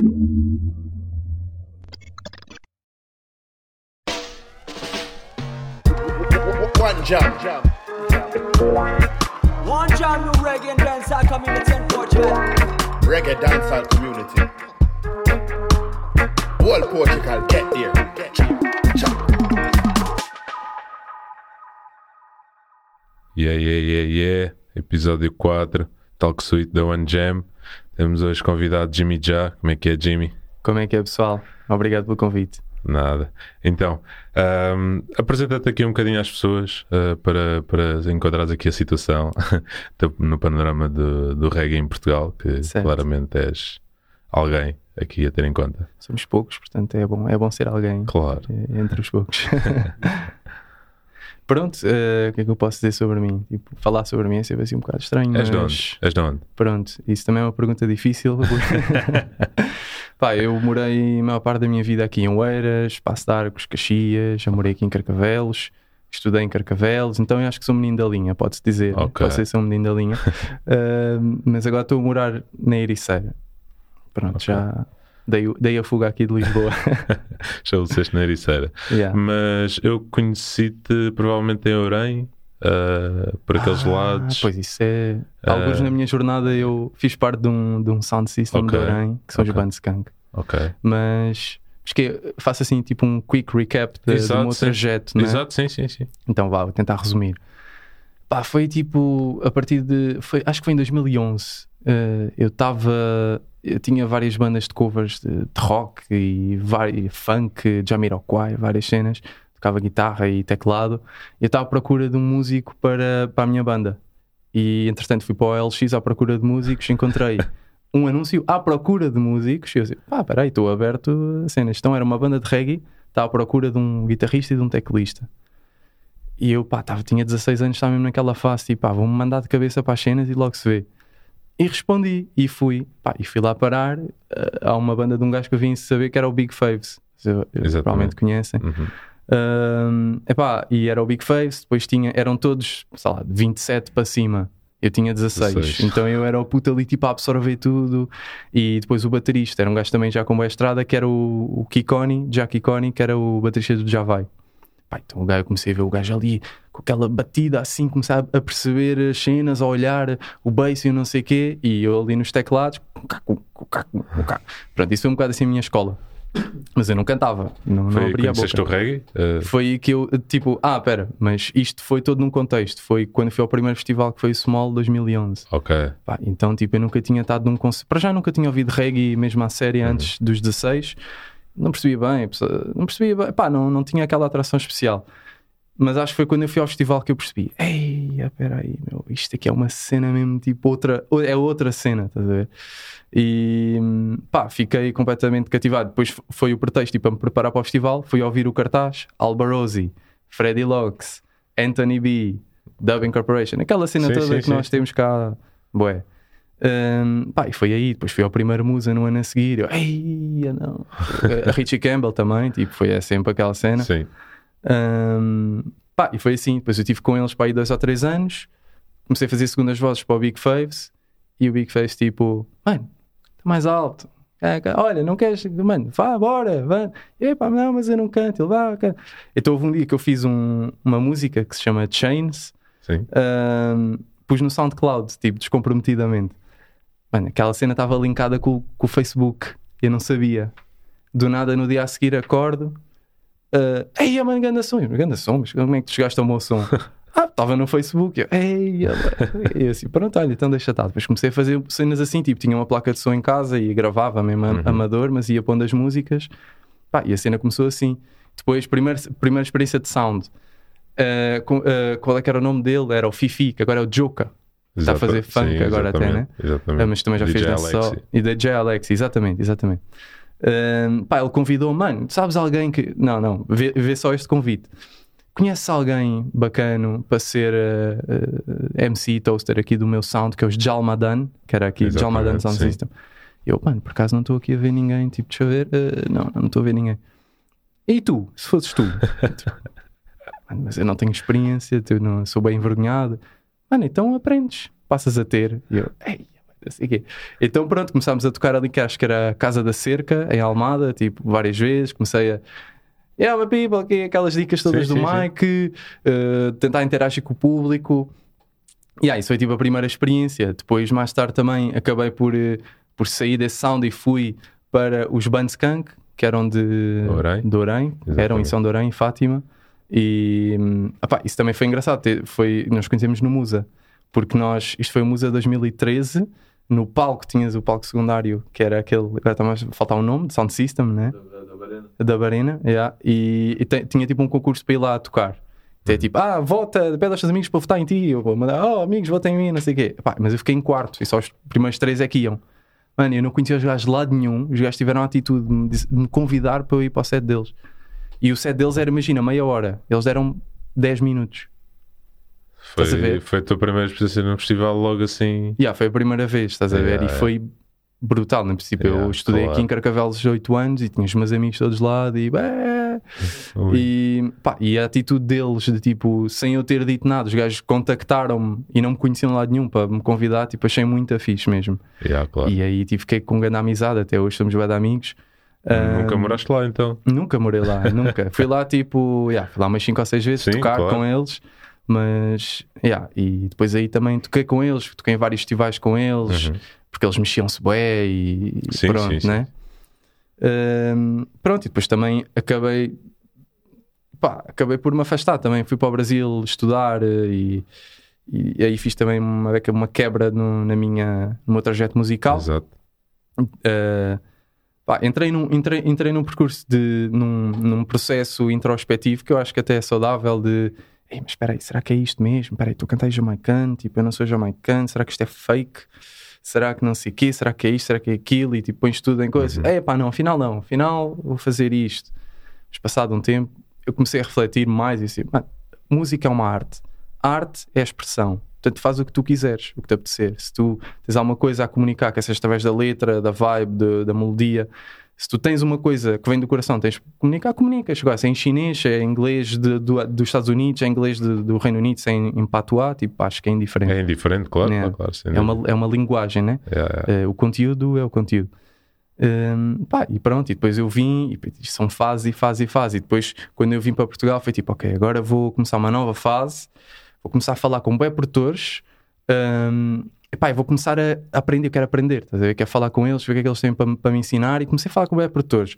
One jam. One jam new reggae and dancehall community in Portugal. Reggae dancehall community. Whole Portugal, get there. Get Chop, chop. Yeah, yeah, yeah, yeah. Episódio 4, Talk Suite da One Jam. Temos hoje convidado Jimmy Já. Como é que é, Jimmy? Como é que é, pessoal? Obrigado pelo convite. Nada. Então, ahm, apresenta-te aqui um bocadinho às pessoas ah, para, para enquadrares aqui a situação no panorama do, do reggae em Portugal, que Certo. claramente és alguém aqui a ter em conta. Somos poucos, portanto é bom, é bom ser alguém Claro. entre os poucos. Pronto, eh, o que é que eu posso dizer sobre mim? Tipo, falar sobre mim é sempre assim um bocado estranho, És de mas onde? És de onde? pronto, isso também é uma pergunta difícil. Pá, eu morei a maior parte da minha vida aqui em Oeiras, Passo de Arcos, Caxias, já morei aqui em Carcavelos, estudei em Carcavelos, então eu acho que sou um menino da linha, pode-se dizer. Ok. Posso ser um menino da linha. Ah, mas agora estou a morar na Ericeira. Pronto, Ok. já dei, o- dei a fuga aqui de Lisboa. Estabeleceste na Ericeira. Yeah. Mas eu conheci-te provavelmente em Orem, ah, por aqueles Ah, lados. Pois isso é. Ah. Alguns na minha jornada eu fiz parte de um, de um sound system Ok. de Orem, que são Ok. os Bandskunk. Ok. Mas acho que faço assim tipo um quick recap de, Exato, do meu sim. trajeto, não é? Exato, sim, sim, sim. Então vá, vou tentar resumir. Pá, foi tipo a partir de. Foi, acho que foi em 2011. Eh, eu estava. Eu tinha várias bandas de covers de, de rock e vari- funk, Jamiroquai, várias cenas. Tocava guitarra e teclado. E eu estava à procura de um músico para, para a minha banda. E entretanto fui para o LX à procura de músicos. Encontrei um anúncio à procura de músicos. E eu disse: pá, peraí, estou aberto a cenas. Então era uma banda de reggae. Estava à procura de um guitarrista e de um teclista. E eu, pá, tava, tinha 16 anos, estava mesmo naquela fase, tipo, pá, vou-me mandar de cabeça para as cenas e logo se vê. E respondi, e fui, pá, e fui lá parar eh, a uma banda de um gajo que eu vim saber que era o Big Faves. Eh, Exatamente. Provavelmente conhecem. Uhum. Epá, e era o Big Faves, depois tinha, eram todos, sei lá, de 27 para cima. Eu tinha 16, 16. então eu era o puto ali tipo a absorver tudo. E depois o baterista era um gajo também já com boa estrada, que era o, o Kikoni, Jack Kikoni, que era o baterista do Javai. Pá, então o gajo, eu comecei a ver o gajo ali com aquela batida assim, comecei a a perceber as cenas, a olhar o bass e não sei o quê, e eu ali nos teclados, pronto, isso foi um bocado assim a minha escola. Mas eu não cantava, não, não Foi que abria a boca. o reggae? Ah, Foi que eu, tipo, ah, pera, mas isto foi todo num contexto. Foi quando fui ao primeiro festival que foi o Small 2011. ok. Pá, então, tipo, eu nunca tinha estado num concerto. Para já nunca tinha ouvido reggae mesmo à série Uhum. antes dos 16. Não percebia bem, não percebia bem, pá, não, não tinha aquela atração especial. Mas acho que foi quando eu fui ao festival que eu percebi: ei, espera aí, meu, isto aqui é uma cena mesmo, tipo, outra, é outra cena, estás a ver? E pá, fiquei completamente cativado. Depois foi o pretexto tipo, para me preparar para o festival. Fui ouvir o cartaz: Alba Rosi, Freddie Locks, Anthony B, Dubbing Corporation, aquela cena Sim, toda sim, que sim. nós temos cá. Bué. Hum, pá, e foi aí, depois fui ao primeiro Musa no ano a seguir. Eu, Ei, não. a Richie Campbell também, tipo, foi é sempre aquela cena. Sim. Hum, pá, e foi assim. Depois eu estive com eles para aí dois ou três anos. Comecei a fazer segundas vozes para o Big Faves. E o Big Faves, tipo, mano, está mais alto. Ca- Olha, não queres, mano, vá, bora, vá. Epá, não, mas eu não canto. Ele, vá, canta. Então houve um dia que eu fiz um- uma música que se chama Chains. Sim. Hum, pus no SoundCloud, tipo, descomprometidamente. Mano, aquela cena estava linkada com, com o Facebook. Eu não sabia. Do nada, no dia a seguir, acordo. Uh, Ei, mano, ganda som. Eu, Ganda som, mas como é que tu chegaste ao meu som? ah, estava no Facebook. Eu, Ei. E assim, pronto, olha, então deixa estar. Depois comecei a fazer cenas assim, tipo, tinha uma placa de som em casa e gravava mesmo Uhum. amador, mas ia pondo as músicas. Pá, e a cena começou assim. Depois, primeira, primeira experiência de sound. Uh, com- uh, qual é que era o nome dele? Era o Fifi, que agora é o Joka. Está a fazer funk sim, agora até, né? exatamente. Ah, mas também já DJ fez dança só. E da J. Alex, exatamente, exatamente. Ahm, pá, ele convidou, mano, sabes alguém que. Não, não, vê, vê só este convite. Conheces alguém bacano para ser eh, eh, MC toaster aqui do meu sound, que é os Jalmadan, que era aqui, Jalmadan Sound sim. System. Eu, mano, por acaso não estou aqui a ver ninguém, tipo, deixa eu ver. eh, não, não estou a ver ninguém. E tu, se fosses tu? Mano, mas eu não tenho experiência, não, sou bem envergonhado. Mano, então aprendes, passas a ter. E eu, ei, Então pronto, começámos a tocar ali que acho que era a Casa da Cerca, em Almada, tipo, várias vezes. Comecei a. Yeah, my people, aqui, aquelas dicas todas Sim, do sim, sim. Mike, eh, tentar interagir com o público. E yeah, isso foi tipo a primeira experiência. Depois, mais tarde, também acabei por, eh, por sair desse sound e fui para os Bandskunk, que eram de Orem, Exatamente. eram em São de Orem, em Fátima. E opá, isso também foi engraçado. Foi, nós conhecemos no Musa, porque nós, isto foi o Musa 2013. No palco tinhas o palco secundário, que era aquele, agora está mais faltar um nome, de Sound System, né? da Barena, yeah, e, e te- tinha tipo um concurso para ir lá tocar. Então é tipo, ah, vota, pede aos teus amigos para votar em ti. Eu vou mandar, oh, amigos, votem em mim, não sei o quê. Epá, mas eu fiquei em quarto e só os primeiros três é que iam. Mano, eu não conhecia os gajos de lado nenhum. Os gajos tiveram a atitude de me, de me convidar para eu ir para o set deles. E o set deles era, imagina, meia hora. Eles deram 10 minutos. Estás a Foi, ver? foi a tua primeira experiência num festival logo assim. Yeah, foi a primeira vez, estás a ver? Yeah, e foi brutal. No princípio, eu Yeah, estudei claro. aqui em Carcavelos 8 anos e tinha os meus amigos todos lá e. E, pá, e a atitude deles, de tipo, sem eu ter dito nada, os gajos contactaram-me e não me conheciam de lado nenhum para me convidar, tipo, achei muito fixe mesmo. Yeah, claro. E aí tive fiquei com grande amizade, até hoje somos bem de amigos. Nunca Ah, moraste lá então. Nunca morei lá, nunca. Fui lá tipo, yeah, fui lá umas 5 ou 6 vezes Sim, tocar claro. com eles, mas, yeah, e depois aí também toquei com eles, toquei em vários festivais com eles, Uhum. porque eles mexiam-se bué e Sim, pronto, sim, sim. né? Ahm, pronto, e depois também acabei, pá, acabei por me afastar também. Fui para o Brasil estudar eh, e, e aí fiz também uma, uma quebra no, na minha, no meu trajeto musical. Exato. Uh, pá, entrei, num, entrei, entrei num percurso de num, num processo introspectivo que eu acho que até é saudável de Ei, mas espera aí, será que é isto mesmo? Espera aí, tu cantas jamaicano, tipo, eu não sou jamaicano, será que isto é fake? Será que não sei o quê? Será que é isto? Será que é aquilo? E tipo, pões tudo em coisas. Uhum. É pá, não, afinal não, afinal vou fazer isto. Mas passado um tempo, eu comecei a refletir mais e assim, "Mano, música é uma arte. Arte é expressão. Portanto, faz o que tu quiseres, o que te apetecer. Se tu tens alguma coisa a comunicar, que seja através da letra, da vibe, de- da melodia, se tu tens uma coisa que vem do coração, tens de comunicar, comunicas. Agora, se é em chinês, se é em inglês de- do- dos Estados Unidos, se é em inglês de- do Reino Unido, se é em, em patuá, tipo, acho que é indiferente. É indiferente, claro, É. claro, sem É uma, é uma linguagem, né? É, é. Eh, o conteúdo é o conteúdo. Hum, pá, e pronto, e depois eu vim, e são fases e fases e fases. E depois, quando eu vim para Portugal, foi tipo, ok, agora vou começar uma nova fase, vou começar a falar com web produtores, hum, e pá, e vou começar a aprender, eu quero aprender, a ver? Quero falar com eles, ver o que é que eles têm para, para me ensinar. E comecei a falar com web produtores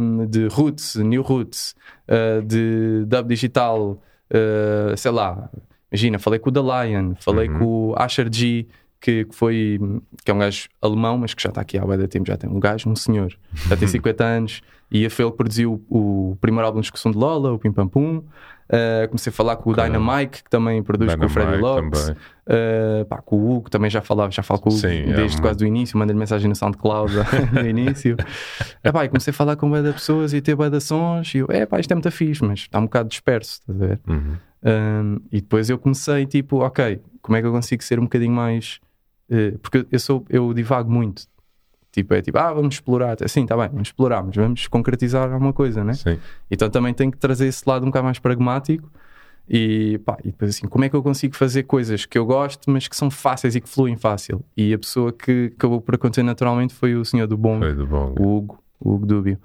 hum, de Roots, New Roots, uh, de Dub Digital, uh, sei lá, imagina, falei com o The Lion, falei Uhum. com o Asher G, que, que foi que é um gajo alemão, mas que já está aqui há de tempo, já tem um gajo, um senhor, já tem 50 anos, e foi ele que produziu o, o primeiro álbum de discussão de Lola, o Pim Pam Pum. Uh, comecei a falar com o Caramba. Dynamite, que também produz com o Freddy Dynamite Lopes. Uh, pá, com o Hugo, também já falava, já falo com o Hugo Sim, é desde um- quase do início, mandei-lhe mensagem no SoundCloud no início. Epá, e comecei a falar com de pessoas e ter de sons, e eu, é pá, isto é muito fixe, mas está um bocado disperso, estás a ver? Uhum. Um, e depois eu comecei, tipo, ok, como é que eu consigo ser um bocadinho mais. eh, porque eu sou, eu divago muito. Tipo, é tipo, ah, vamos explorar. Assim, tá bem, vamos explorar, mas vamos concretizar alguma coisa, né? Sim. Então também tenho que trazer esse lado um bocado mais pragmático. E, pá, e depois assim, como é que eu consigo fazer coisas que eu gosto, mas que são fáceis e que fluem fácil? E a pessoa que acabou por acontecer naturalmente foi o senhor do bom, do bom. o Hugo, o Hugo Dúbio.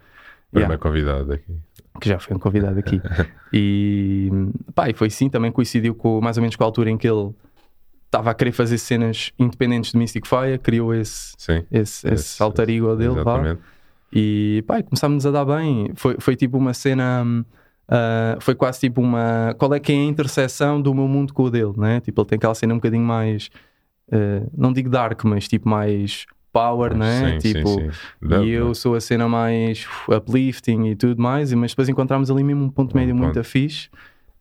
Primeiro Yeah convidado aqui. Que já foi um convidado aqui. e, pá, e foi sim, também coincidiu com mais ou menos com a altura em que ele estava a querer fazer cenas independentes de Mystic Fire, criou esse, Sim. esse, esse, Esse- alter ego dele. Exatamente. E pá, começámos a dar bem. Foi, foi tipo uma cena. ah, foi quase tipo uma. Qual é que é a interseção do meu mundo com o dele, né? Tipo, ele tem aquela cena um bocadinho mais. ah, não digo dark, mas tipo mais power, né? Sim, tipo, sim, sim. E eu sou a cena mais uplifting e tudo mais, mas depois encontramos ali mesmo um ponto Um médio muito ponto. fixe.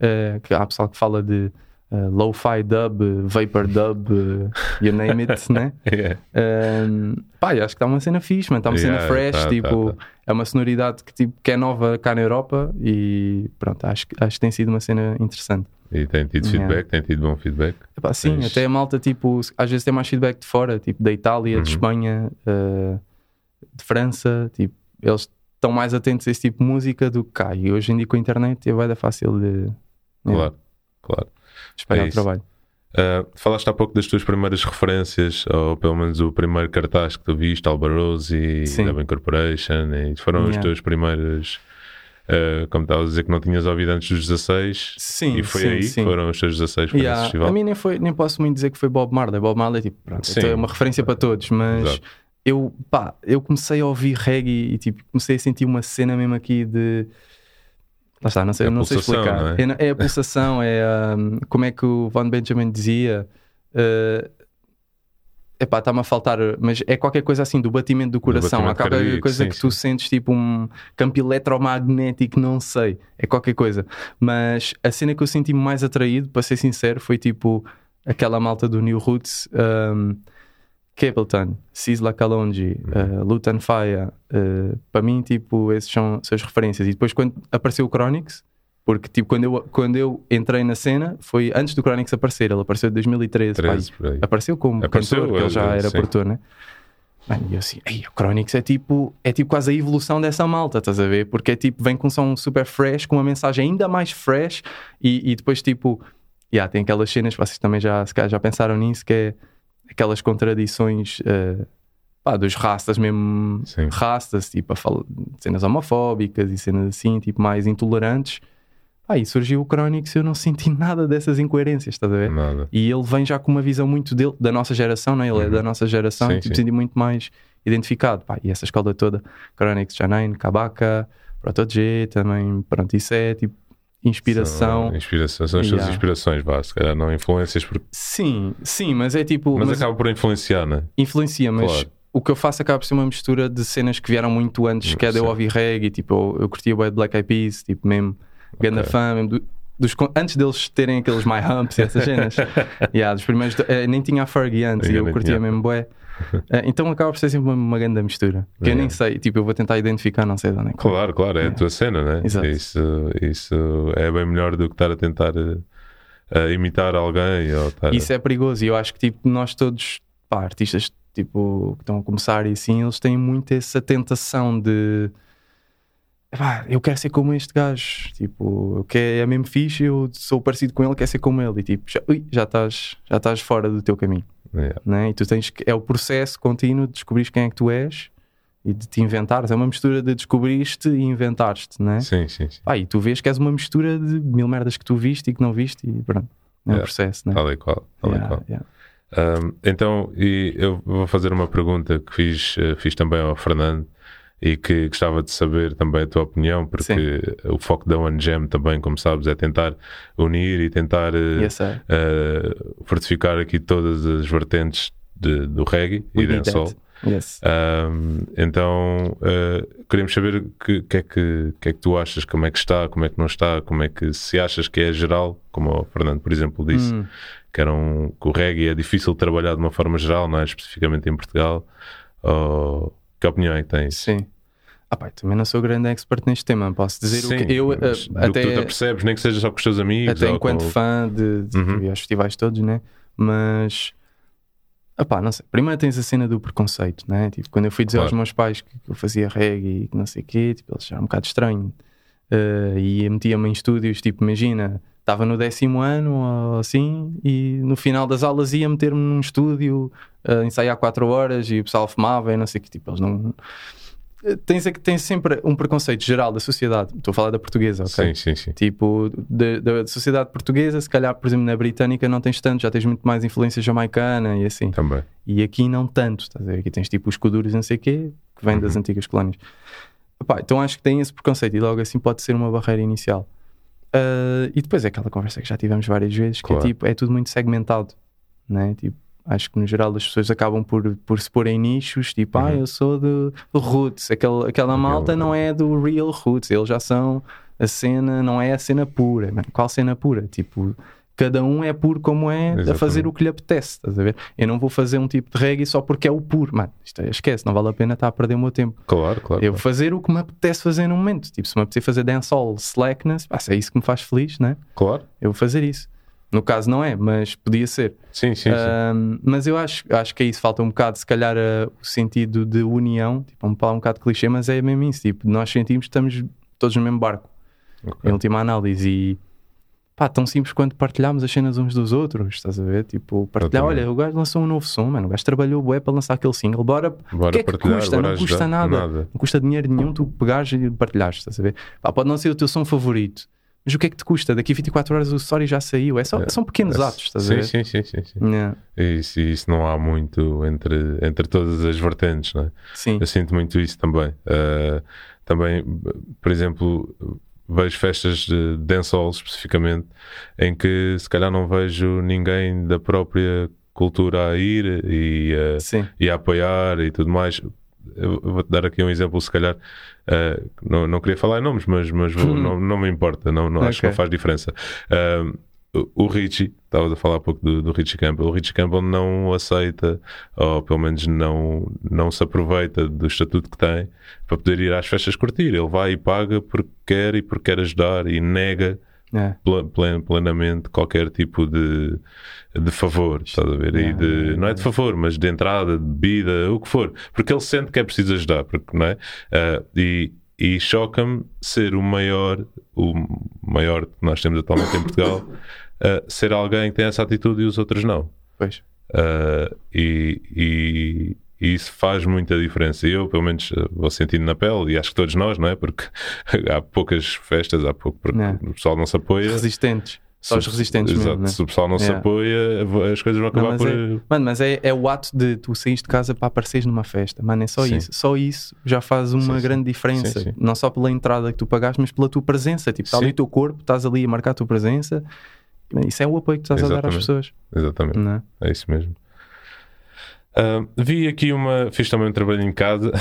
eh, que há pessoal que fala de eh, lo-fi dub, vapor dub, eh, you name it, né? Yeah. Um, pá, eu acho que está uma cena fixe, mano. Está uma Yeah, cena fresh, tá, tipo, tá, tá. é uma sonoridade que, tipo, que é nova cá na Europa e pronto, acho, acho que tem sido uma cena interessante. E tem tido Yeah. feedback, tem tido bom feedback. Epá, sim, até a malta, tipo, às vezes tem mais feedback de fora, tipo, da Itália, Uhum. de Espanha, uh, de França, tipo, eles estão mais atentos a esse tipo de música do que cá. E hoje em dia com a internet é dar fácil de Claro, claro. espalhar É o trabalho. Uh, falaste há pouco das tuas primeiras referências, ou pelo menos o primeiro cartaz que tu viste, Alba Rose e Sim. Dub Incorporation, e foram as Yeah. tuas primeiras. Uh, como estavas a dizer que não tinhas ouvido antes dos 16, Sim, e foi sim, aí sim. foram os teus 16 foi Yeah, festival. A mim nem, foi, nem posso muito dizer que foi Bob Marley. Bob Marley tipo, pronto, Sim. é uma referência para todos, mas Exato. eu, pá, eu comecei a ouvir reggae e tipo, comecei a sentir uma cena mesmo aqui de. Lá está, não sei, É não sei explicar. não é? É, é a pulsação, é um, como é que o Von Benjamin dizia. Uh, epá, está-me a faltar, mas é qualquer coisa assim do batimento do coração. Há batimento qualquer cardíaco, coisa sim, que tu sentes tipo um campo eletromagnético, não sei. É qualquer coisa. Mas a cena que eu senti mais atraído, para ser sincero, foi tipo aquela malta do New Roots. Um, Capleton, Sisla Kalonji, uh, Lutan Faya, uh, para mim, tipo, esses são, são as referências. E depois, quando apareceu o Chronix, porque, tipo, quando eu, quando eu entrei na cena, foi antes do Chronix aparecer, ele apareceu em 2013. pá, 13, por aí. apareceu como Apareceu, cantor, que ele já eh, era sim. produtor, né? Mano, e eu assim, ei, o Chronix é tipo, é tipo quase a evolução dessa malta, estás a ver? Porque é tipo, vem com um som super fresh, com uma mensagem ainda mais fresh, e, e depois tipo, yeah, tem aquelas cenas, vocês também já, já pensaram nisso, que é aquelas contradições eh, pá, dos rastas mesmo, Sim. rastas, tipo, a fala- cenas homofóbicas e cenas assim, tipo, mais intolerantes. Aí surgiu o Chronix e eu não senti nada dessas incoerências, estás a ver? Nada. E ele vem já com uma visão muito dele, da nossa geração, não é? Ele é Uhum. da nossa geração Sim, e tipo, senti muito mais identificado. Pá, e essa escola toda, Chronix, Janine, Kabaka, Proto G também, pronto, isso é tipo inspiração. São, inspiração, são as Yeah. inspirações, vá, se calhar não influências, porque, Sim, sim, mas é tipo. mas, mas acaba por influenciar, né? influencia, mas Claro. o que eu faço acaba por ser uma mistura de cenas que vieram muito antes, que é de eu ouvir reggae, tipo, eu, eu curtia o Black Eyed Peas, tipo, mesmo, ganda Ok. fã, mesmo do- dos, antes deles terem aqueles My Humps e essas cenas. yeah, dos primeiros, eh, nem tinha a Fergie antes e eu curtia tinha. mesmo bué. Eh, então acaba por ser sempre uma, uma grande mistura. Que eu nem Yeah. sei, tipo, eu vou tentar identificar, não sei de onde é que Claro, claro, é a Yeah. tua cena, né? Exato. Isso, isso é bem melhor do que estar a tentar a imitar alguém estar. Isso é perigoso e eu acho que tipo, nós todos, pá, artistas tipo, que estão a começar e assim, eles têm muito essa tentação de eu quero ser como este gajo, tipo, eu quero, é mesmo fixe, eu sou parecido com ele, quero ser como ele, e tipo, já, ui, já estás já estás fora do teu caminho, Yeah. né? E tu tens é o processo contínuo de descobrir quem é que tu és e de te inventares, é uma mistura de descobriste e inventaste, né? Sim, sim, sim. Pá, e tu vês que és uma mistura de mil merdas que tu viste e que não viste e pronto, é um Yeah. processo, né? Tal e qual. Tal Yeah, qual. yeah. Um, então, e eu vou fazer uma pergunta que fiz, eh, fiz também ao Fernando e que gostava de saber também a tua opinião, porque o foco da One Jam também, como sabes, é tentar unir e tentar eh, Yes, eh, fortificar aqui todas as vertentes de- do reggae We e dancehall. Yes. Um, então uh, queremos saber o que, que é que, que é que tu achas, como é que está, como é que não está, como é que se achas que é geral, como o Fernando, por exemplo, disse, Hum. que, era um, que o reggae é difícil de trabalhar de uma forma geral, não é? especificamente em Portugal. Ou, que opinião é que tens? Sim. Ah, pá, também não sou grande expert neste tema. Posso dizer Sim, o que eu eh, que tu te até, percebes, nem que seja só com os teus amigos. até enquanto com... fã de, de Uhum. aos festivais todos, né? Mas ah, pá, não sei. Primeiro tens a cena do preconceito, né? Tipo, quando eu fui dizer Claro. aos meus pais que, que eu fazia reggae e que não sei o quê, tipo, eles acharam um bocado estranho. Eh, e metia-me em estúdios, tipo, imagina, estava no décimo ano ou assim, e no final das aulas ia meter-me num estúdio, a ensaiar quatro horas e o pessoal fumava e não sei o que, tipo, eles não. Eh, Tens, é que- tens sempre um preconceito geral da sociedade. Estou a falar da portuguesa, ok? Sim, sim, sim. Tipo, da, da sociedade portuguesa, se calhar, por exemplo, na britânica não tens tanto, já tens muito mais influência jamaicana e assim. Também. E aqui não tanto, estás a ver? Aqui tens tipo os kuduros, não sei o quê, que vêm das Uhum. antigas colónias. Epá, então acho que tem esse preconceito e logo assim pode ser uma barreira inicial. Ah, e depois é aquela conversa que já tivemos várias vezes, que Claro. é tipo, é tudo muito segmentado, né? Tipo, acho que no geral as pessoas acabam por, por se pôr em nichos, tipo, ah, Uhum. eu sou do Roots, aquela, aquela malta não é do real Roots, eles já são a cena, não é a cena pura. Mano, qual cena pura? Tipo, cada um é puro como é a Exatamente. fazer o que lhe apetece, estás a ver? Eu não vou fazer um tipo de reggae só porque é o puro, mano, isto é, esquece, não vale a pena estar a perder o meu tempo. Claro, claro. Eu vou fazer o que me apetece fazer no momento. Tipo, se me apetecer fazer dancehall, slackness, pá, se é isso que me faz feliz, né? Claro. Eu vou fazer isso. No caso não é, mas podia ser. Sim, sim, sim. Ahm, mas eu acho, acho que é isso, falta um bocado, se calhar, a- o sentido de união, tipo, um, um bocado clichê, mas é mesmo isso. Tipo, nós sentimos que estamos todos no mesmo barco, Ok. em última análise. E pá, tão simples quanto partilharmos as cenas uns dos outros, estás a ver? Tipo, partilhar, Exatamente. olha, o gajo lançou um novo som, mano, o gajo trabalhou bué para lançar aquele single, bora, Bora o que é que custa? Não custa nada. Nada. não custa dinheiro nenhum tu pegares e partilhares, estás a ver? Pá, pode não ser o teu som favorito, mas o que é que te custa? Daqui a 24 horas o story já saiu, é só, são pequenos atos, estás a sim, ver? sim, sim, sim, sim. Yeah. Isso, isso não há muito entre, entre todas as vertentes, não é? Sim, Eu sinto muito isso também. Uh, também, por exemplo, vejo festas de dancehall especificamente em que se calhar não vejo ninguém da própria cultura a ir e, uh, e a apoiar e tudo mais. Vou-te dar aqui um exemplo, se calhar. uh, não, não queria falar em nomes, mas, mas vou- não, não me importa, não, não, acho que não faz diferença. Um, o- Richie, estavas a falar há pouco do, do Richie Campbell. O Richie Campbell não aceita, ou pelo menos não, não se aproveita do estatuto que tem para poder ir às festas curtir. Ele vai e paga porque quer e porque quer ajudar e nega é. plen- plen- plenamente qualquer tipo de, de favor, estás a ver? E Yeah, de, yeah, não é de favor, mas de entrada, de bebida, o que for, porque ele sente que é preciso ajudar, porque, não é? Ah, e e choca-me ser o maior, o maior que nós temos atualmente em Portugal, ah, ser alguém que tem essa atitude e os outros não. Pois. Uh, e, e- e isso faz muita diferença. Eu, pelo menos, uh, vou sentindo na pele, e acho que todos nós, não é? Porque há poucas festas, há pouco, porque Não. o pessoal não se apoia. Resistentes. Só os resistentes Exato, mesmo, né? se o pessoal não se Yeah. apoia, as coisas vão Não, acabar mas por. é, mano, mas é, é o ato de tu saís de casa para apareceres numa festa, mano, é só Sim. isso. Só isso já faz uma Sim, grande diferença. Sim, sim. Não só pela entrada que tu pagaste, mas pela tua presença. Tipo, está ali o teu corpo, estás ali a marcar a tua presença. Isso é o apoio que tu estás a dar às Exatamente. pessoas. Exatamente, Não é? isso mesmo. Ah, vi aqui uma. Fiz também um trabalho em casa.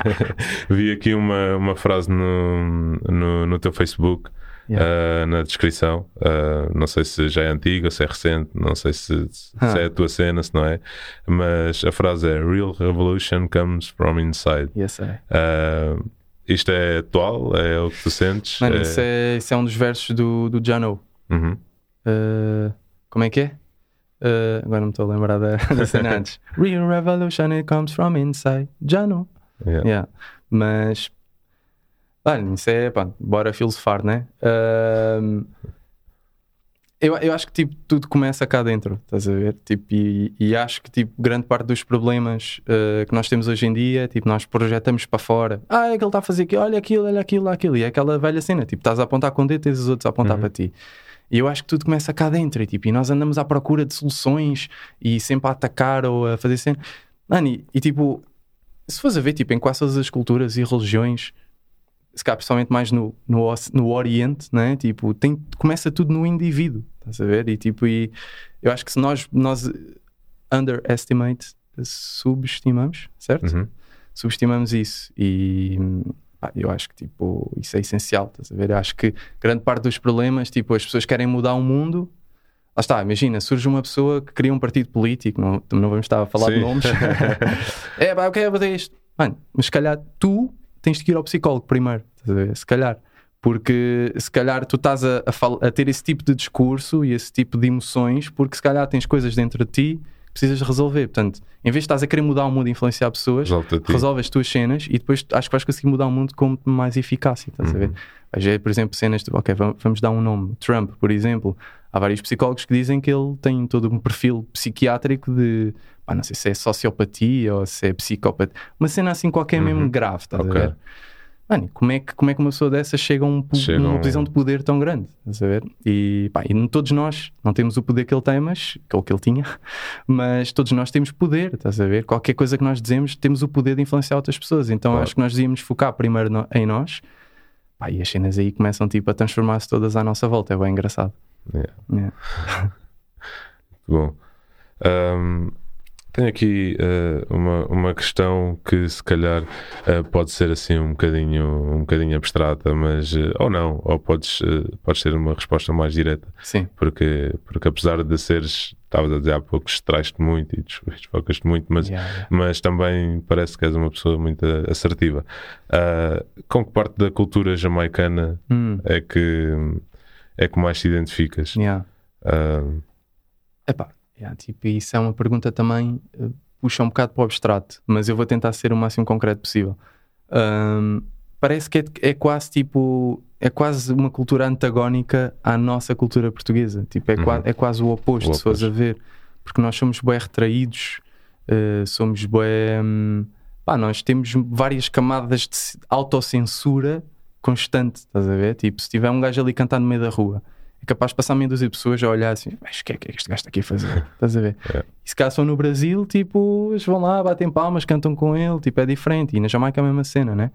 vi aqui uma, uma frase no, no, no teu Facebook. Yeah. ah, na descrição, Ah, não sei se já é antiga, se é recente, não sei se, se Ah. é a tua cena, se não é, mas a frase é Real revolution comes from inside. Yes. Ah, isto é atual? É o que tu sentes? Mano, É- isso, é, isso é um dos versos do, do Jano. Uhum. Uh, como é que é? Uh, agora não me estou a lembrar da, da cena antes. Real revolution, it comes from inside. Jano. Yeah. Yeah. Mas, olha, isso é, pá, bora filosofar, né? Ahm, eu, eu acho que tipo, tudo começa cá dentro, estás a ver? Tipo, e, e acho que tipo, grande parte dos problemas ah, que nós temos hoje em dia, tipo, nós projetamos para fora. Ah, é que ele está a fazer aquilo, olha aquilo, olha aquilo, olha aquilo. E é aquela velha cena, tipo, estás a apontar com o dedo, tens os outros a apontar Uhum. para ti. E eu acho que tudo começa cá dentro, e, tipo, e nós andamos à procura de soluções e sempre a atacar ou a fazer cena. Mano, e, e, tipo, se fores a ver, tipo, em quase todas as culturas e religiões, se calhar principalmente mais no, no, no Oriente, né? Tipo, tem, começa tudo no indivíduo, estás a ver? E tipo, e eu acho que se nós, nós underestimate, subestimamos, certo? Uhum. Subestimamos isso e eu acho que tipo, isso é essencial, estás a ver? Eu acho que grande parte dos problemas, tipo, as pessoas querem mudar o mundo. Lá está, imagina, surge uma pessoa que cria um partido político, não, não vamos estar a falar de Sim. nomes. é, pá, eu quero fazer isto. Mano, mas se calhar tu tens que ir ao psicólogo primeiro? Se calhar. Porque se calhar tu estás a, a a ter esse tipo de discurso e esse tipo de emoções, porque se calhar tens coisas dentro de ti que precisas resolver. Portanto, em vez de estás a querer mudar o mundo e influenciar pessoas, resolve as tuas cenas e depois acho que vais conseguir mudar o mundo com mais eficácia, estás a ver? Uhum. Vais ver, por exemplo, cenas de, ok, vam- vamos dar um nome, Trump, por exemplo. Há vários psicólogos que dizem que ele tem todo um perfil psiquiátrico de, pá, não sei se é sociopatia ou se é psicopatia, uma cena assim qualquer Uhum. mesmo grave, estás Ok. a ver? Mano, como é, que, como é que uma pessoa dessa chega a um, Chega um- posição de poder tão grande? A ver? E, pá, e todos nós não temos o poder que ele tem, mas, ou que ele tinha, mas todos nós temos poder, estás a ver? Qualquer coisa que nós dizemos, temos o poder de influenciar outras pessoas. Então Claro. acho que nós devíamos focar primeiro no- em nós, pá, e as cenas aí começam tipo a transformar-se todas à nossa volta. É bem engraçado. Yeah. Yeah. Bom, Ahm, tenho aqui eh, uma, uma questão que se calhar eh, pode ser assim um bocadinho, um bocadinho abstrata, mas eh, ou não, ou podes, podes ter uma resposta mais direta, Sim, porque, porque apesar de seres, estavas a dizer há pouco, distraes-te muito e des- desfocas-te muito, mas, Yeah, yeah. mas também parece que és uma pessoa muito assertiva. Ah, com que parte da cultura jamaicana Hum, é que, é que mais te identificas? yeah. Ah, Epá, yeah, tipo, isso é uma pergunta também eh, puxa um bocado para o abstrato, mas eu vou tentar ser o máximo concreto possível. Ahm, parece que é, é quase tipo é quase uma cultura antagónica à nossa cultura portuguesa. Tipo, é, qua- é quase o oposto, O se fores a ver. Porque nós somos bué retraídos, eh, somos bué. hum, pá, nós temos várias camadas de autocensura constante, estás a ver? Tipo, se tiver um gajo ali cantar no meio da rua, é capaz de passar meia dúzia de pessoas a olhar assim, mas o que é que este gajo está aqui a fazer? Estás a ver? É. E se cá são no Brasil, tipo, eles vão lá, batem palmas, cantam com ele, tipo, é diferente. E na Jamaica é a mesma cena, né?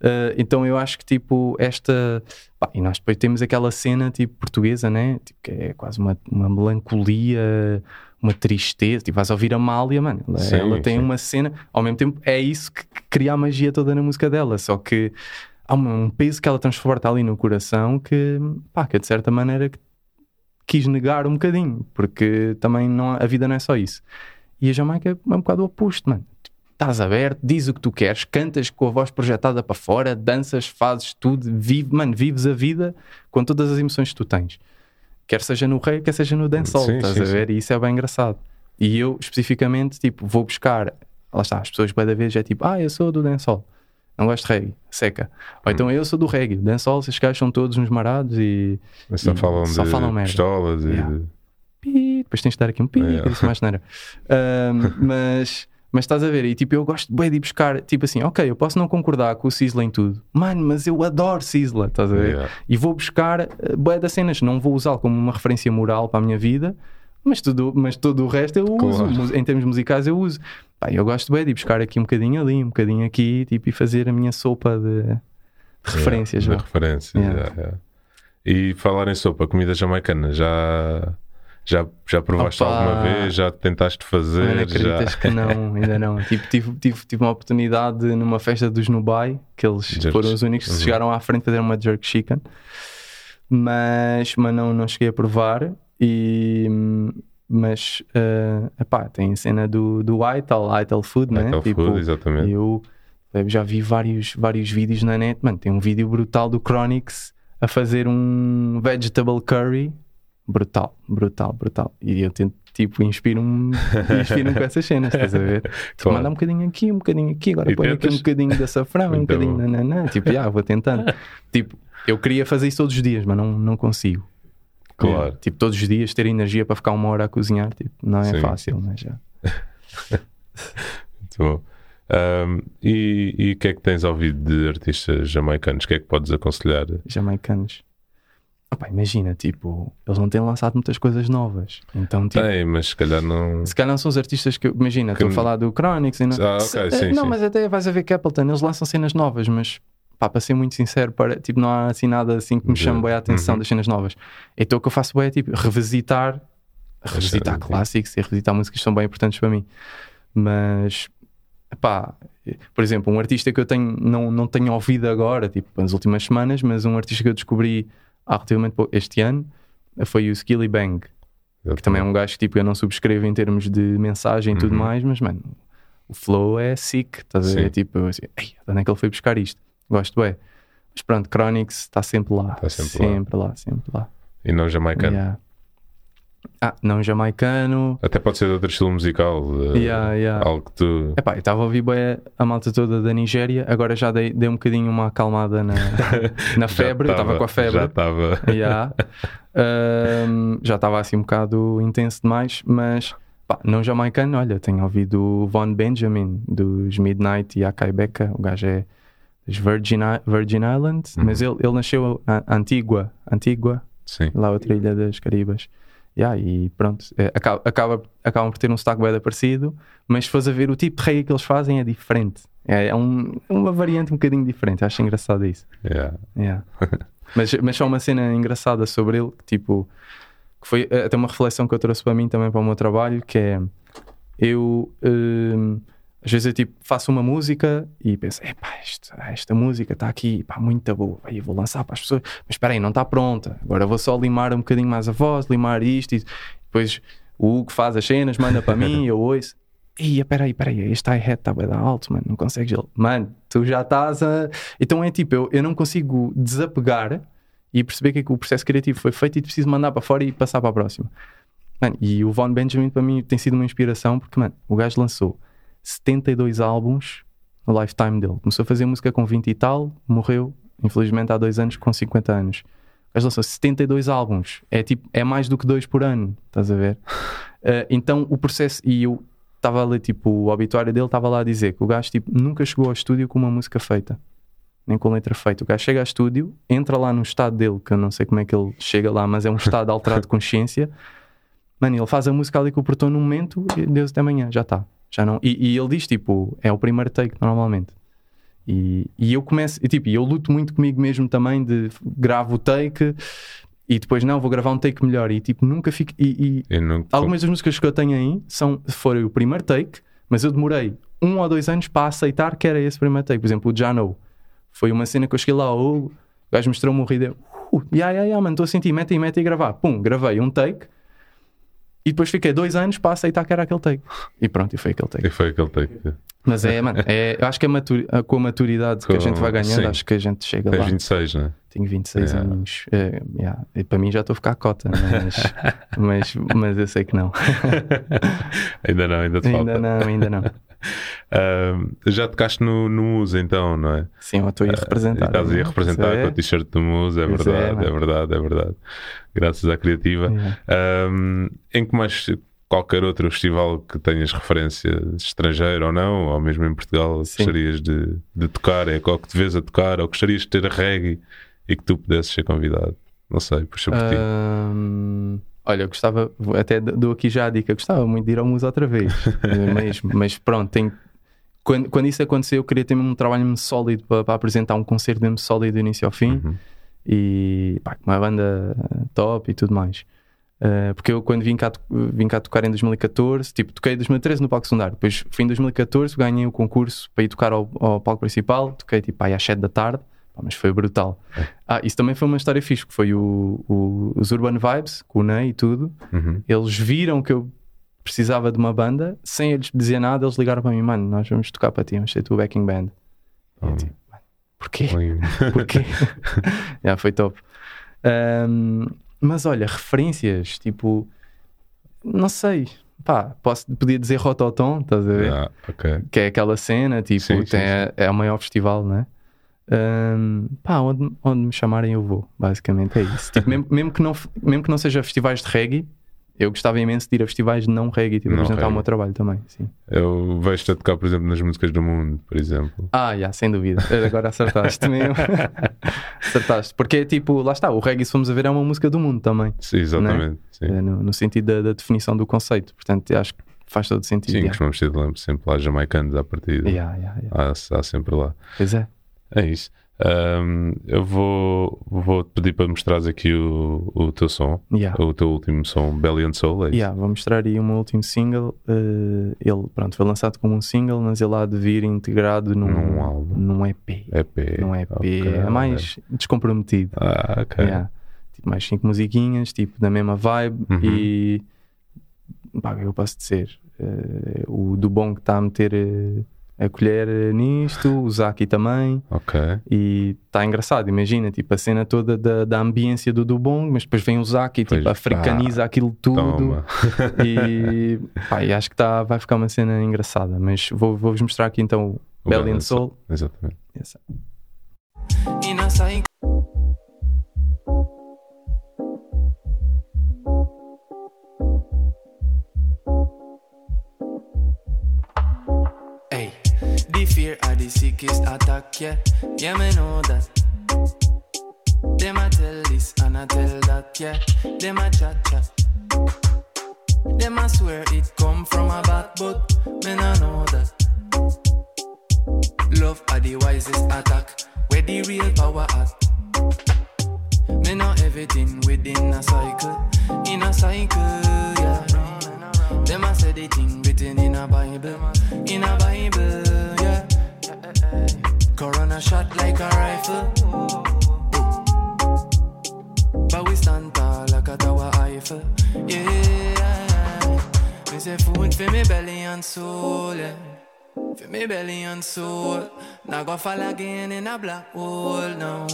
Uh, então eu acho que tipo esta pá, e nós depois temos aquela cena tipo portuguesa né tipo, que é quase uma, uma melancolia uma tristeza tipo vais ouvir a Mália mano ela, Sim, ela tem sim. uma cena ao mesmo tempo é isso que cria a magia toda na música dela só que há um, peso que ela transporta ali no coração que pá que de certa maneira quis negar um bocadinho porque também não, a vida não é só isso e a Jamaica é um bocado o oposto mano estás aberto, diz o que tu queres, cantas com a voz projetada para fora, danças, fazes tudo, vive, mano, vives a vida com todas as emoções que tu tens. Quer seja no rei, quer seja no dancehall, Sim, estás sim, a ver? E isso é bem engraçado. E eu, especificamente, tipo, vou buscar, lá está, as pessoas cada vez é tipo, ah, eu sou do dancehall, não gosto de reggae, seca. Ou então eu sou do reggae, dancehall, esses gajos são todos uns marados e Mas Só E falam só de falam merda. pistolas e Yeah. pi, depois tens de dar aqui um pi, Yeah. disse mais neira. mas, mas estás a ver, e tipo, eu gosto bem de ir buscar, tipo assim, ok, eu posso não concordar com o Sizzla em tudo, mano, mas eu adoro Sizzla, estás a ver? Yeah. E vou buscar uh, bué das cenas, não vou usá-lo como uma referência moral para a minha vida, mas tudo, mas todo o resto eu uso, Claro. Em termos musicais eu uso. Pá, eu gosto bem de ir buscar aqui um bocadinho ali, um bocadinho aqui, tipo, e fazer a minha sopa de, de referências. Yeah, de referências, Yeah. yeah. E falar em sopa, comida jamaicana, já, já, já provaste Opa! alguma vez? Já tentaste fazer? Não já... acreditas que não, ainda não. Tipo, tive, tive, tive uma oportunidade numa festa dos Nubai, que eles Jerk- foram os únicos que Uhum. chegaram à frente a fazer uma jerk chicken, mas, mas não, não cheguei a provar. E, mas, eh, epá, tem a cena do, do Ital, Ital Food, né? Aquele Tipo, food, exatamente. eu eu já vi vários, vários vídeos na net, mano. Tem um vídeo brutal do Chronix a fazer um vegetable curry. Brutal, brutal, brutal. E eu tento, tipo, inspiro-me inspiro com essas cenas, estás a ver? Tipo, Claro. manda um bocadinho aqui, um bocadinho aqui, agora E põe aqui um tentas? bocadinho de açafrão, um bocadinho bom. nananã. Tipo, já, vou tentando. tipo, eu queria fazer isso todos os dias, mas não, não consigo. Claro. Tipo, todos os dias ter energia para ficar uma hora a cozinhar, tipo, não é Sim. fácil, mas já. Muito bom. Ahm, e e o que é que tens ouvido de artistas jamaicanos? O que é que podes aconselhar? jamaicanos. Opa, imagina, tipo, eles não têm lançado muitas coisas novas. Então, tipo, Tem, mas se calhar não. se calhar não são os artistas que. Imagina, estou a Que- falar do Chronix e não. Ah, ok, Se- sim, não, sim. mas até vais a ver Capleton, eles lançam cenas novas, mas pá, para ser muito sincero, para, tipo, não há assim nada assim que me chame bem a atenção Uhum. das cenas novas. Então o que eu faço bem é tipo revisitar, revisitar clássicos e revisitar músicas que são bem importantes para mim. Mas pá, por exemplo, um artista que eu tenho, não, não tenho ouvido agora, tipo, nas últimas semanas, mas um artista que eu descobri há relativamente pouco, este ano, foi o Skilly Bang, que também é um gajo que tipo, eu não subscrevo em termos de mensagem e tudo Uhum. mais, mas mano, o flow é sick, estás a ver? Tipo, assim, onde é que ele foi buscar isto? Gosto bem. Mas pronto, Chronix está sempre lá. Tá sempre lá. sempre lá. sempre lá. E não jamaicano. Yeah. Ah, não jamaicano. Até pode ser de outro estilo musical. eh, Yeah, yeah. Algo que tu. Epá, eu estava a ouvir bué a malta toda da Nigéria, agora já dei, dei um bocadinho uma acalmada na, na febre, estava com a febre. Já estava. Yeah. Um, já estava assim um bocado intenso demais, mas pá, não jamaicano. Olha, tenho ouvido o Von Benjamin dos Midnight e Akai Becca. O gajo é Virgin, Virgin Islands, Uhum. mas ele, ele nasceu na Antigua, Antigua, Sim. lá outra ilha das Caribas. Yeah, e pronto, é, acaba, acaba, acabam por ter um sotaque bem parecido, mas se fores a ver o tipo de reggae que eles fazem é diferente. É, é um- uma variante um bocadinho diferente. Acho engraçado isso. Yeah. Yeah. mas, mas só uma cena engraçada sobre ele, que tipo, que foi eh, até uma reflexão que eu trouxe para mim também para o meu trabalho, que é eu hum, às vezes eu tipo faço uma música e penso, epá, esta, esta música está aqui, pá, muito boa, aí eu vou lançar para as pessoas, mas espera aí, não está pronta, agora vou só limar um bocadinho mais a voz, limar isto e depois o Hugo faz as cenas, manda para mim, eu ouço. Ia, espera aí, espera aí, este hi-hat está bem alto, mano, não consegues. ele- Mano, tu já estás a. Então é tipo, eu, eu não consigo desapegar e perceber que, é que o processo criativo foi feito e preciso mandar para fora e passar para a próxima. Mano, e o Von Benjamin para mim tem sido uma inspiração porque, mano, o gajo lançou 72 álbuns no lifetime dele. Começou a fazer música com 20 e tal, morreu infelizmente há dois anos com 50 anos. Gajo lançou 72 álbuns, é, tipo, é mais do que dois por ano, estás a ver? Uh, então o processo, e eu estava a ler, tipo, o obituário dele estava lá a dizer que o gajo tipo, nunca chegou ao estúdio com uma música feita, nem com letra feita. O gajo chega ao estúdio, entra lá no estado dele, que eu não sei como é que ele chega lá, mas é um estado alterado de consciência. Mano, ele faz a música ali que o portou no momento e Deus até amanhã, já está. Já não. E, e ele diz, tipo, é o primeiro take normalmente. E, e eu começo, e, tipo, eu luto muito comigo mesmo também de gravo o take e depois não, vou gravar um take melhor e tipo, nunca fico. E, e não- algumas das músicas que eu tenho aí são, foram o primeiro take, mas eu demorei um ou dois anos para aceitar que era esse primeiro take. Por exemplo, o Jano foi uma cena que eu cheguei lá, oh, o gajo mostrou-me o rídio, uh, yeah, yeah, yeah, mano, estou a sentir, mete aí, mete aí gravar. Pum, gravei um take e depois fiquei dois anos para aceitar que era aquele take. E pronto, e foi aquele take. E foi aquele take. Mas é, mano, é, eu acho que a maturi- a- com a maturidade que a Com- gente vai ganhando, sim. acho que a gente chega Tens lá. 26, não é? Tenho 26 Yeah. anos. É, yeah. E para mim já estou a ficar cota, mas, mas, mas eu sei que não. ainda não, ainda te ainda falta. não, ainda não. Ahm, já tocaste no, no Musa então, não é? Sim, eu estou aí a representar. E estás aí a né? representar é. com o t-shirt do Musa, é é, verdade, é, mano. verdade, é verdade. Graças à criativa. Ahm, em que mais qualquer outro festival que tenhas referência estrangeira ou não, ou mesmo em Portugal, Sim. gostarias de, de tocar, é qual que te vês a tocar, ou gostarias de ter reggae e que tu pudesses ser convidado? Não sei, puxa por ti. Olha, eu gostava, até dou aqui já a dica, gostava muito de ir ao Musa outra vez, mesmo, mas pronto, tenho, quando, quando isso aconteceu, eu queria ter mesmo um trabalho mesmo sólido para, para apresentar um concerto mesmo sólido do início ao fim Uhum. e pá, com uma banda top e tudo mais. Uh, porque eu quando vim cá, vim cá tocar em 2014, tipo, toquei em 2013 no palco secundário, depois fui em 2014, ganhei o concurso para ir tocar ao, ao palco principal, toquei tipo aí às 7 da tarde, mas foi brutal. Ah, isso também foi uma história fixe, que foi o, o- os Urban Vibes, com o Ney e tudo, Uhum. eles viram que eu precisava de uma banda, sem eles dizer nada, eles ligaram para mim, mano, nós vamos tocar para ti, vamos ser tu backing band. E eu Oh. tipo, mano, porquê? Porquê? Já foi top. Ahm, mas olha, referências, tipo, não sei, pá, posso, podia dizer Rototom, estás a ver? Ah, ok. Que é aquela cena, tipo, Sim, sim, tem, sim. É, o maior festival, não é? Ahm, pá, onde, onde me chamarem eu vou, basicamente é isso. Tipo, mesmo, mesmo, que não, mesmo que não seja festivais de reggae, eu gostava imenso de ir a festivais de não reggae, tipo, Não apresentar o reggae. meu trabalho também, sim. Eu vejo-te a tocar, por exemplo, nas músicas do mundo, por exemplo. Ah, já, sem dúvida. Agora acertaste mesmo. acertaste. Porque, tipo, lá está, o reggae, se formos a ver, é uma música do mundo também. Sim, exatamente. Sim, É, no, no sentido da, da definição do conceito. Portanto, acho que faz todo sentido. sim yeah. costumamos ter sempre lá jamaicanos à partida. Yeah, yeah, yeah. Há, há sempre lá. Pois é. É isso. Ahm, eu vou, vou te pedir para mostrares aqui o, o teu som, Yeah. o teu último som, Belly and Soul. É? Yeah, vou mostrar aí o meu último single. eh, ele, pronto, foi lançado como um single, mas ele há de vir integrado num, Num álbum. num EP. EP. Num EP. ok. É mais descomprometido. Ah, ok. Yeah. Tipo, mais cinco musiquinhas, tipo, da mesma vibe. Uhum. E pá, eu posso dizer? Eh, o do bom que está a meter eh, a colher eh, nisto, o Zaki também. Ok. E está engraçado, imagina, tipo, a cena toda da, da ambiência do Dubong, mas depois vem o Zaki e Pois, tipo, africaniza aquilo tudo. E, pá, e acho que tá, vai ficar uma cena engraçada. Mas vou- vou-vos mostrar aqui então O Belly and Soul. Exatamente. Essa. Fear of the sickest attack, yeah. Yeah, me know that. Them a tell this and I tell that, yeah. Them a chat chat. Them a swear it come from a bat, but me no know that. Love are the wisest attack, where the real power at. Me know everything within a cycle, in a cycle, yeah. Them a say the thing written in a Bible, in a Bible. Corona shot like a rifle, but we stand tall like a tower Eiffel, yeah. Me say food for me belly and soul. For me belly and soul, now go fall again in a black hole, no.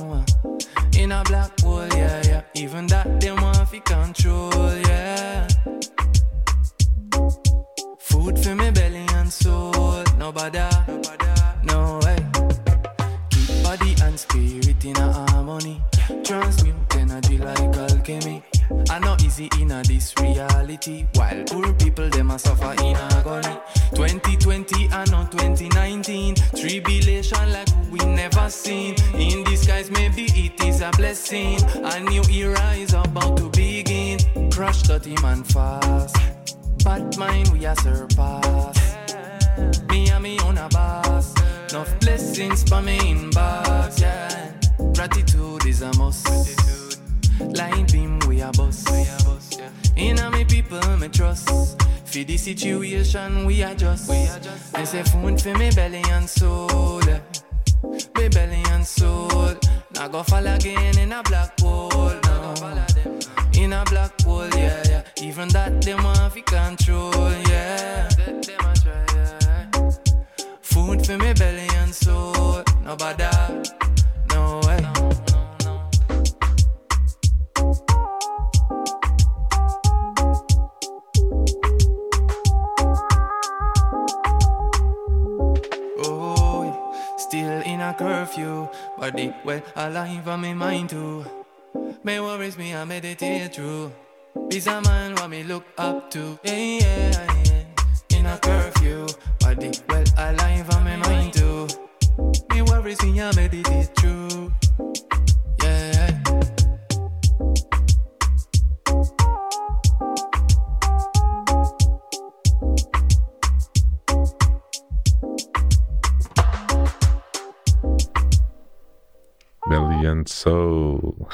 In a black hole, yeah, yeah. Even that they want fi control, yeah. Food for me belly and soul. No bother, spirit in a harmony. Transmute energy like alchemy. I know easy in a this reality. While poor people them a suffer in agony. 2020 and not 2019. Tribulation like we never seen. In disguise, maybe it is a blessing. A new era is about to begin. Crush dirty man fast. Bad mind we are surpass. Me and me on a boss. Enough blessings for me in box, yeah. Gratitude is a must. Line beam we a boss. In a me people me trust. For the situation we adjust. We adjust. I say food for me belly and soul. Me belly and soul. Now go fall again in a black hole. No. In a black hole, yeah, yeah. Even that them want fi control, yeah. Food for me belly and soul. No no way. Oh, still in a curfew, body well alive on me mind too. Me worries me, I meditate through. Peace of mind, what me look up to. Yeah, yeah, yeah. In a curfew, body well alive on me mind too. Me worries me, I meditate through. Yeah. Belly and Soul.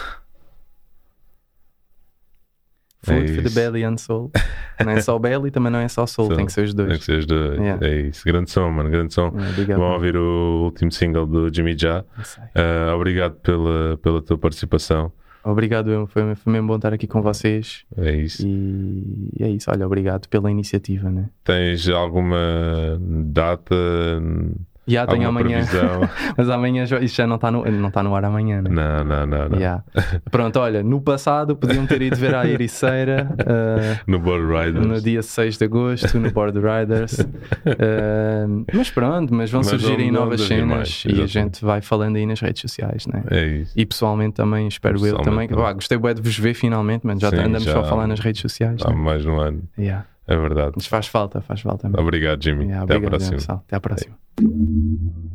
Food É for the belly and soul. Não é só belly, também não é só soul, tem que ser os Tem que dois. ser os dois. Yeah. É isso. Grande som, mano. Grande som. Yeah, Vão ouvir o último single do Jimmy Já. Sei. Ah, obrigado pela, pela tua participação. Obrigado, eu. Foi, foi mesmo bom estar aqui com vocês. É isso. E é isso, olha, obrigado pela iniciativa, né? Tens alguma data? Já alguma amanhã, mas amanhã já- isto já não está no, não tá no ar amanhã, né? não, não, não. não. Yeah. Pronto, olha, no passado podiam ter ido ver a Ericeira uh, No Bull Riders. no dia 6 de agosto, no Board Riders. Uh, mas pronto, mas vão Mas surgir aí novas cenas mais, e a gente vai falando aí nas redes sociais, né? É isso. E pessoalmente também, espero eu também. também. Vá, gostei bué de vos ver finalmente, mas já Sim, andamos já só a falar nas redes sociais. Há né? mais um ano. Yeah. É verdade. Mas faz falta, faz falta. mesmo. Obrigado, Jimmy. Yeah, Até à obrigado, próxima. pessoal. Até à próxima.